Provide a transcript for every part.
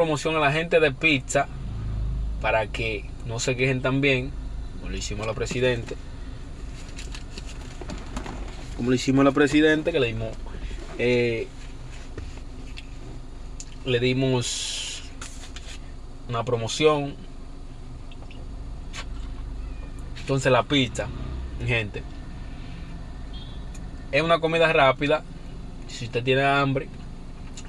Promoción a la gente de pizza para que no se quejen también, como le hicimos a la presidente. Como le hicimos a la presidente, que le dimos. eh, le dimos una promoción. Entonces la pizza, gente, es una comida rápida. Si usted tiene hambre,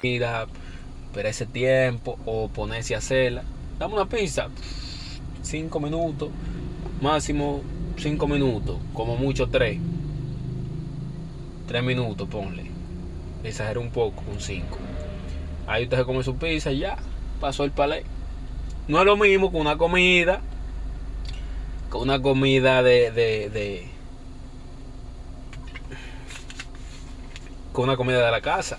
Pero ese tiempo o ponerse a hacerla. Dame una pizza, cinco minutos, máximo cinco minutos, como mucho tres. Tres minutos, ponle. Exagero un poco, un cinco. Ahí usted se come su pizza y ya, pasó el palé. No es lo mismo con una comida, con una comida de, de, de con una comida de la casa.